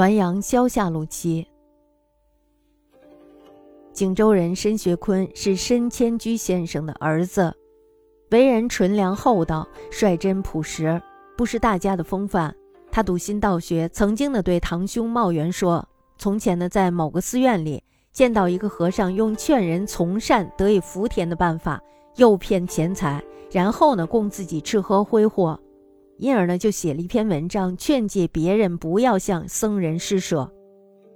滦阳萧下路七。景州人申学坤是申谦居先生的儿子，为人纯良厚道、率真朴实，不失大家的风范。他笃信道学，曾经呢对堂兄茂元说：“从前呢在某个寺院里见到一个和尚，用劝人从善得以福田的办法诱骗钱财，然后呢供自己吃喝挥霍。”因而呢，就写了一篇文章，劝诫别人不要向僧人施舍。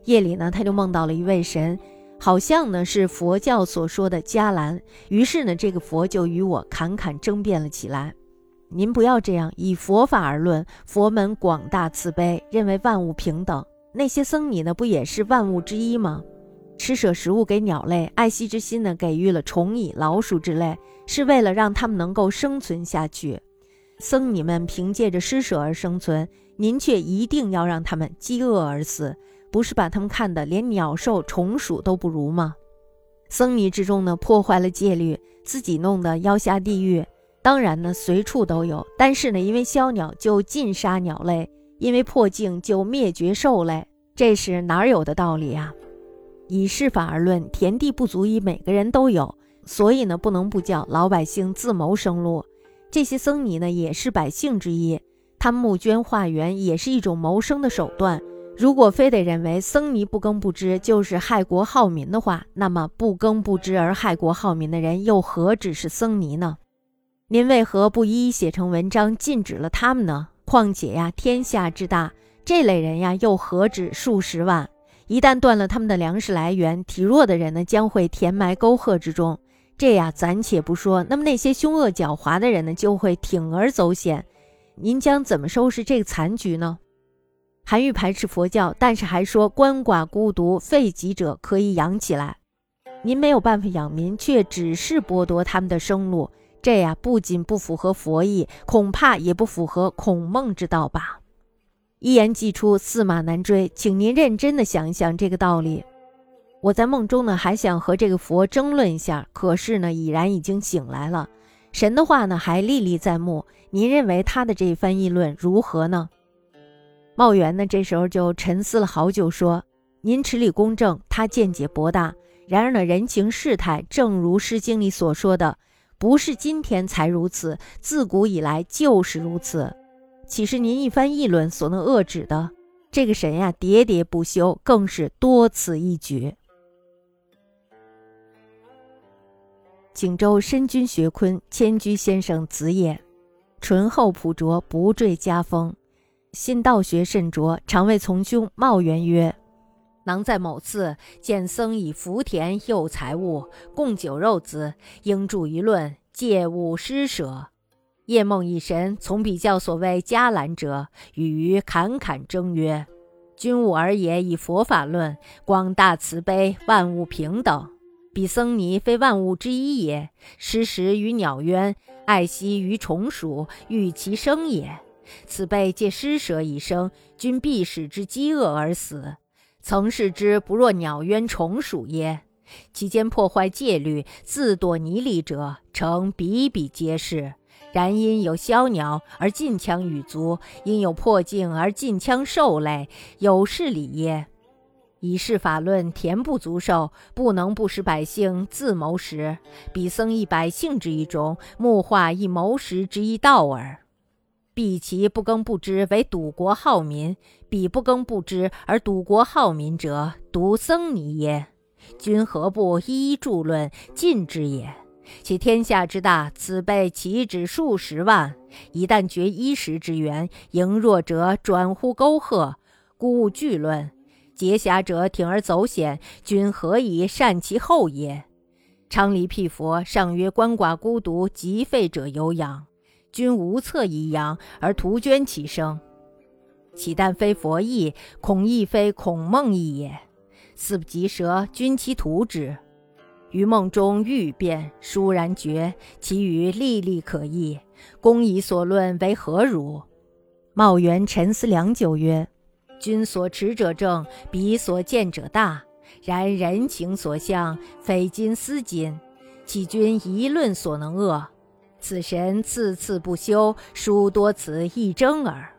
夜里呢，他就梦到了一位神，好像呢是佛教所说的迦兰。于是呢，这个佛就与我侃侃争辩了起来。您不要这样，以佛法而论，佛门广大慈悲，认为万物平等。那些僧尼呢，不也是万物之一吗？施舍食物给鸟类，爱惜之心呢，给予了虫蚁、老鼠之类，是为了让它们能够生存下去。僧尼们凭借着施舍而生存，您却一定要让他们饥饿而死，不是把他们看得连鸟兽虫鼠都不如吗？僧尼之中呢，破坏了戒律，自己弄得要下地狱。当然呢，随处都有，但是呢，因为枭鸟就尽杀鸟类，因为破镜就灭绝兽类，这是哪有的道理啊？以世法而论，田地不足以每个人都有，所以呢，不能不叫老百姓自谋生路。这些僧尼呢，也是百姓之一，他募捐化缘也是一种谋生的手段。如果非得认为僧尼不耕不织就是害国害民的话，那么不耕不织而害国害民的人又何止是僧尼呢？您为何不一一写成文章禁止了他们呢？况且呀，天下之大，这类人呀又何止数十万？一旦断了他们的粮食来源，体弱的人呢将会填埋沟壑之中。这呀，暂且不说。那么那些凶恶狡猾的人呢，就会铤而走险。您将怎么收拾这个残局呢？韩愈排斥佛教，但是还说鳏寡孤独废疾者可以养起来。您没有办法养民，却只是剥夺他们的生路，这呀不仅不符合佛意，恐怕也不符合孔孟之道吧？一言既出，驷马难追，请您认真的想一想这个道理。我在梦中呢，还想和这个佛争论一下，可是呢，已然已经醒来了。神的话呢，还历历在目。您认为他的这一番议论如何呢？茂元呢，这时候就沉思了好久，说：“您持理公正，他见解博大。然而呢，人情世态，正如《诗经》里所说的，不是今天才如此，自古以来就是如此。岂是您一番议论所能遏止的？这个神呀，喋喋不休，更是多此一举。”景州申君学坤，迁居先生子也，醇厚朴拙，不坠家风，信道学甚卓。常谓从兄茂元曰：“囊在某次见僧以福田诱财物，供酒肉子，应著一论，戒勿施舍。夜梦一神，从比较所谓迦兰者，与于侃侃争曰：‘君吾尔也，以佛法论，广大慈悲，万物平等。’”彼僧尼非万物之一也，施食于鸟渊，爱惜于虫鼠，欲其生也。此辈借施舍以生，君必使之饥饿而死。曾视之不若鸟渊虫鼠耶？其间破坏戒律，自堕泥里者，诚比比皆是。然因有枭鸟而禁枪羽族，因有破镜而禁枪兽类，有是理耶？以是法论，田不足受，不能不使百姓自谋食。彼僧亦百姓之一种，木化亦谋食之一道耳。彼其不耕不知，为赌国好民；彼不耕不知而赌国好民者，独僧尼耶？君何不一一著论，尽之也？其天下之大，此辈岂止数十万？一旦绝衣食之源，盈弱者转乎沟壑，故勿惧论。劫侠者铤而走险，君何以善其后也？昌黎辟佛上曰：鳏寡孤独疾废者有养，君无策以养而徒捐其生，岂但非佛意，恐亦非孔孟意也。四不及舌，君其徒之。于梦中欲变，殊然觉，其语历历可议。公以所论为何如？茂元沉思良久，曰。君所持者正，彼所见者大。然人情所向，非今思今。岂君一论所能恶？此神次次不休，殊多此一争耳。